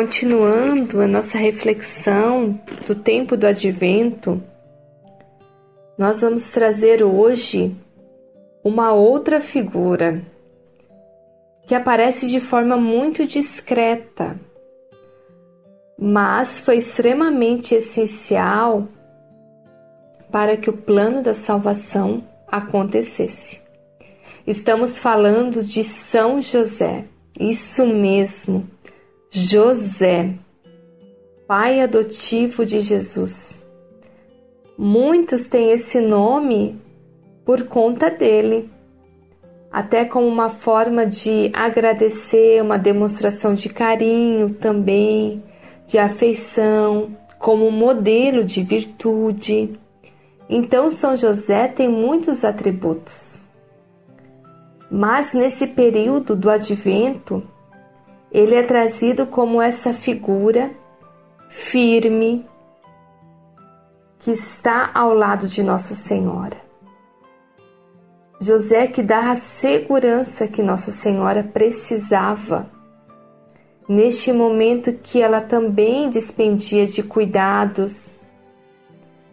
continuando a nossa reflexão do tempo do advento, nós vamos trazer hoje uma outra figura que aparece de forma muito discreta, mas foi extremamente essencial para que o plano da salvação acontecesse. Estamos falando de São José, isso mesmo, José, pai adotivo de Jesus. Muitos têm esse nome por conta dele, até como uma forma de agradecer, uma demonstração de carinho também, de afeição, como modelo de virtude. Então, São José tem muitos atributos. Mas nesse período do advento, ele é trazido como essa figura firme que está ao lado de Nossa Senhora. José que dá a segurança que Nossa Senhora precisava neste momento que ela também despendia de cuidados,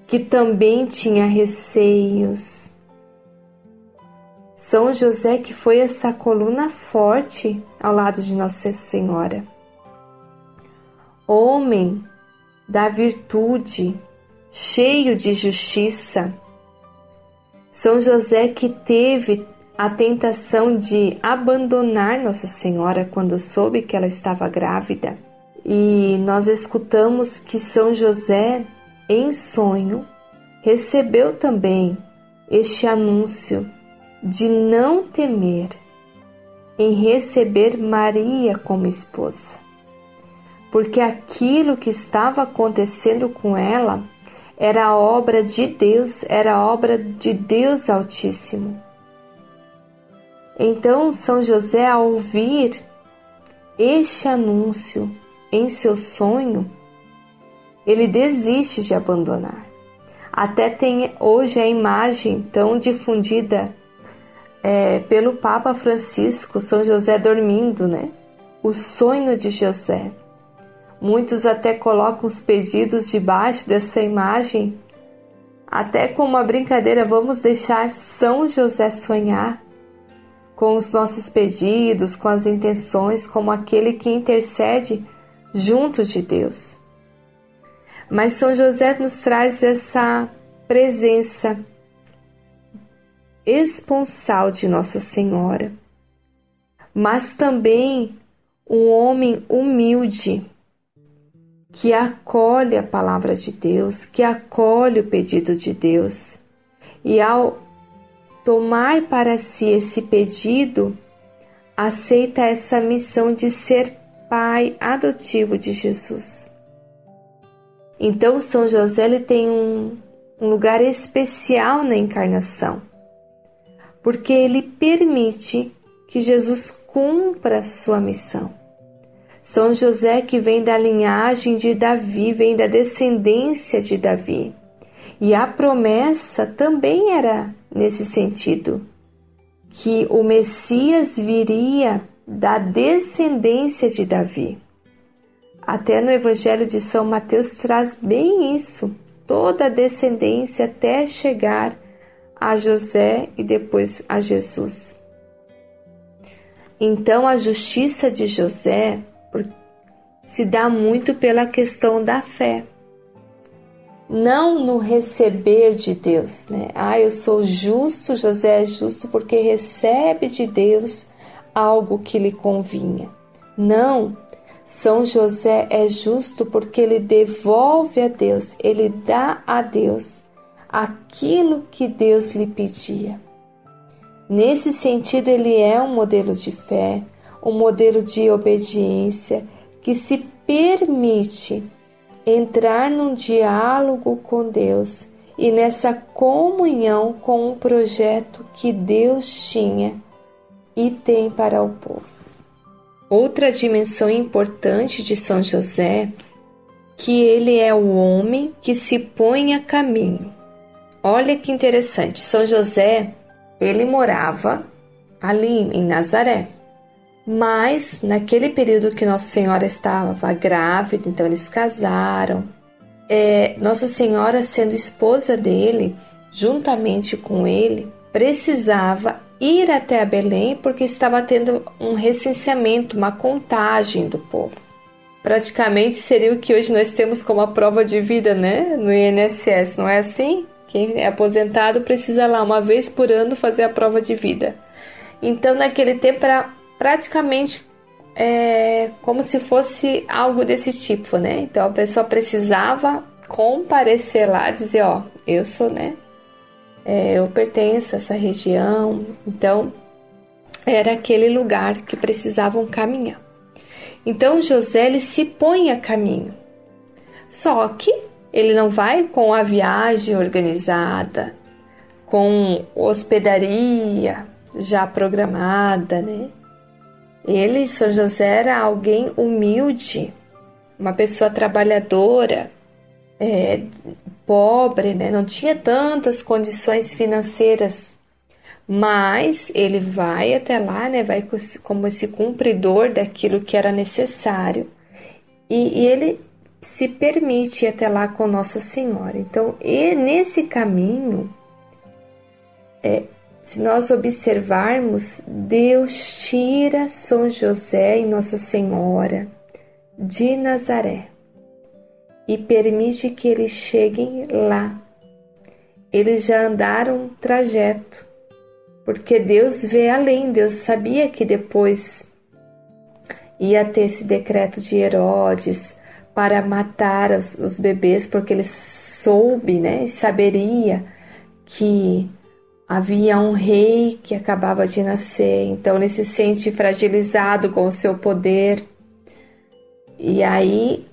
que também tinha receios. São José que foi essa coluna forte ao lado de Nossa Senhora. Homem da virtude, cheio de justiça. São José que teve a tentação de abandonar Nossa Senhora quando soube que ela estava grávida. E nós escutamos que São José em sonho, recebeu também este anúncio de não temer em receber Maria como esposa, porque aquilo que estava acontecendo com ela era obra de Deus, era obra de Deus Altíssimo. Então, São José, ao ouvir este anúncio em seu sonho, ele desiste de abandonar. Até tem hoje a imagem tão difundida é, pelo Papa Francisco, São José dormindo, né? O sonho de José. Muitos até colocam os pedidos debaixo dessa imagem, até com uma brincadeira, vamos deixar São José sonhar com os nossos pedidos, com as intenções, como aquele que intercede junto de Deus. Mas São José nos traz essa presença esponsal de Nossa Senhora, mas também um homem humilde que acolhe a palavra de Deus, que acolhe o pedido de Deus. E ao tomar para si esse pedido, aceita essa missão de ser pai adotivo de Jesus. Então, São José ele tem um, um lugar especial na encarnação, porque ele permite que Jesus cumpra a sua missão. São José, que vem da linhagem de Davi, vem da descendência de Davi. E a promessa também era nesse sentido, que o Messias viria da descendência de Davi. Até no Evangelho de São Mateus traz bem isso, toda a descendência até chegar a José e depois a Jesus. Então a justiça de José se dá muito pela questão da fé. Não no receber de Deus, né? Ah, eu sou justo, José é justo porque recebe de Deus algo que lhe convinha. Não, são José é justo porque ele devolve a Deus, ele dá a Deus aquilo que Deus lhe pedia. Nesse sentido, ele é um modelo de fé, um modelo de obediência que se permite entrar num diálogo com Deus e nessa comunhão com o projeto que Deus tinha e tem para o povo. Outra dimensão importante de São José, que ele é o homem que se põe a caminho. Olha que interessante, São José, ele morava ali em Nazaré. Mas naquele período que Nossa Senhora estava grávida, então eles casaram. É, Nossa Senhora, sendo esposa dele, juntamente com ele, precisava ir até a Belém porque estava tendo um recenseamento, uma contagem do povo. Praticamente seria o que hoje nós temos como a prova de vida, né? No INSS, não é assim? Quem é aposentado precisa lá uma vez por ano fazer a prova de vida. Então, naquele tempo era praticamente é, como se fosse algo desse tipo, né? Então a pessoa precisava comparecer lá, dizer, ó, eu sou, né? É, eu pertenço a essa região. Então era aquele lugar que precisavam caminhar. Então José ele se põe a caminho. Só que ele não vai com a viagem organizada, com hospedaria já programada, né? Ele, São José, era alguém humilde, uma pessoa trabalhadora, é, pobre, né? não tinha tantas condições financeiras, mas ele vai até lá, né? vai como esse cumpridor daquilo que era necessário e, e ele se permite ir até lá com Nossa Senhora. Então, e nesse caminho, é, se nós observarmos, Deus tira São José e Nossa Senhora de Nazaré e permite que eles cheguem lá. Eles já andaram um trajeto, porque Deus vê além, Deus sabia que depois ia ter esse decreto de Herodes para matar os, os bebês, porque ele soube, né, saberia que Havia um rei que acabava de nascer, então ele se sente fragilizado com o seu poder. E aí,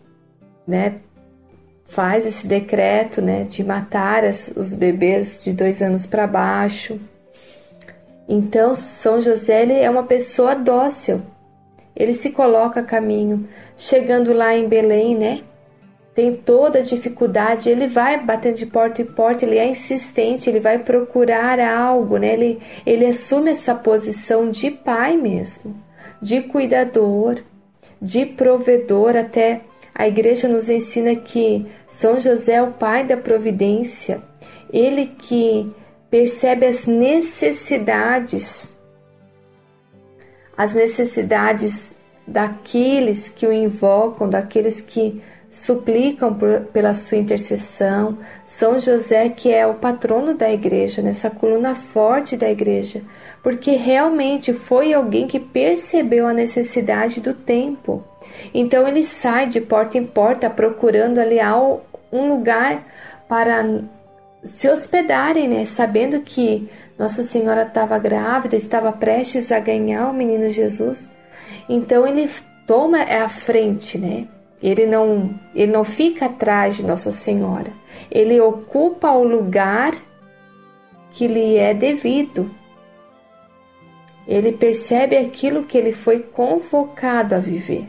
né, faz esse decreto, né, de matar as, os bebês de dois anos para baixo. Então, São José ele é uma pessoa dócil. Ele se coloca a caminho, chegando lá em Belém, né? tem toda a dificuldade, ele vai batendo de porta em porta, ele é insistente, ele vai procurar algo, né? Ele, ele assume essa posição de pai mesmo, de cuidador, de provedor. Até a igreja nos ensina que São José é o pai da providência, ele que percebe as necessidades, as necessidades daqueles que o invocam, daqueles que suplicam por, pela sua intercessão. São José, que é o patrono da igreja, nessa coluna forte da igreja, porque realmente foi alguém que percebeu a necessidade do tempo. Então ele sai de porta em porta procurando ali um lugar para se hospedarem, né? Sabendo que Nossa Senhora estava grávida, estava prestes a ganhar o menino Jesus. Então ele toma a frente, né? Ele não, ele não fica atrás de Nossa Senhora. Ele ocupa o lugar que lhe é devido. Ele percebe aquilo que ele foi convocado a viver.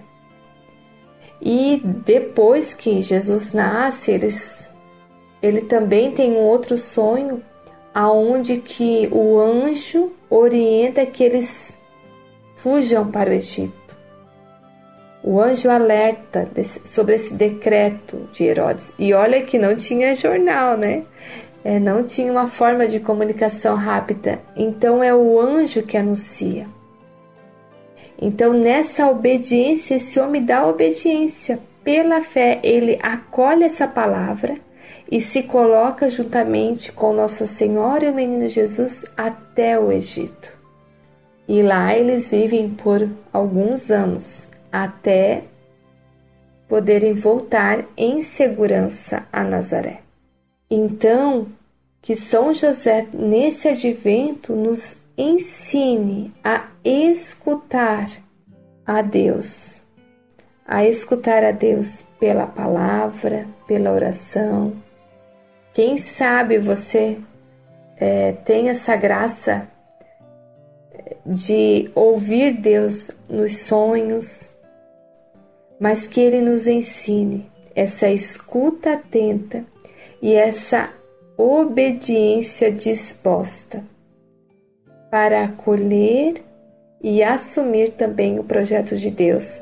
E depois que Jesus nasce, eles, ele também tem um outro sonho aonde que o anjo orienta que eles fujam para o Egito. O anjo alerta desse, sobre esse decreto de Herodes. E olha que não tinha jornal, né? É, não tinha uma forma de comunicação rápida. Então é o anjo que anuncia. Então, nessa obediência, esse homem dá obediência. Pela fé, ele acolhe essa palavra e se coloca juntamente com Nossa Senhora e o menino Jesus até o Egito. E lá eles vivem por alguns anos, até poderem voltar em segurança a Nazaré. Então, que São José, nesse advento, nos ensine a escutar a Deus, a escutar a Deus pela palavra, pela oração. Quem sabe você é, tem essa graça de ouvir Deus nos sonhos, mas que Ele nos ensine essa escuta atenta e essa obediência disposta para acolher e assumir também o projeto de Deus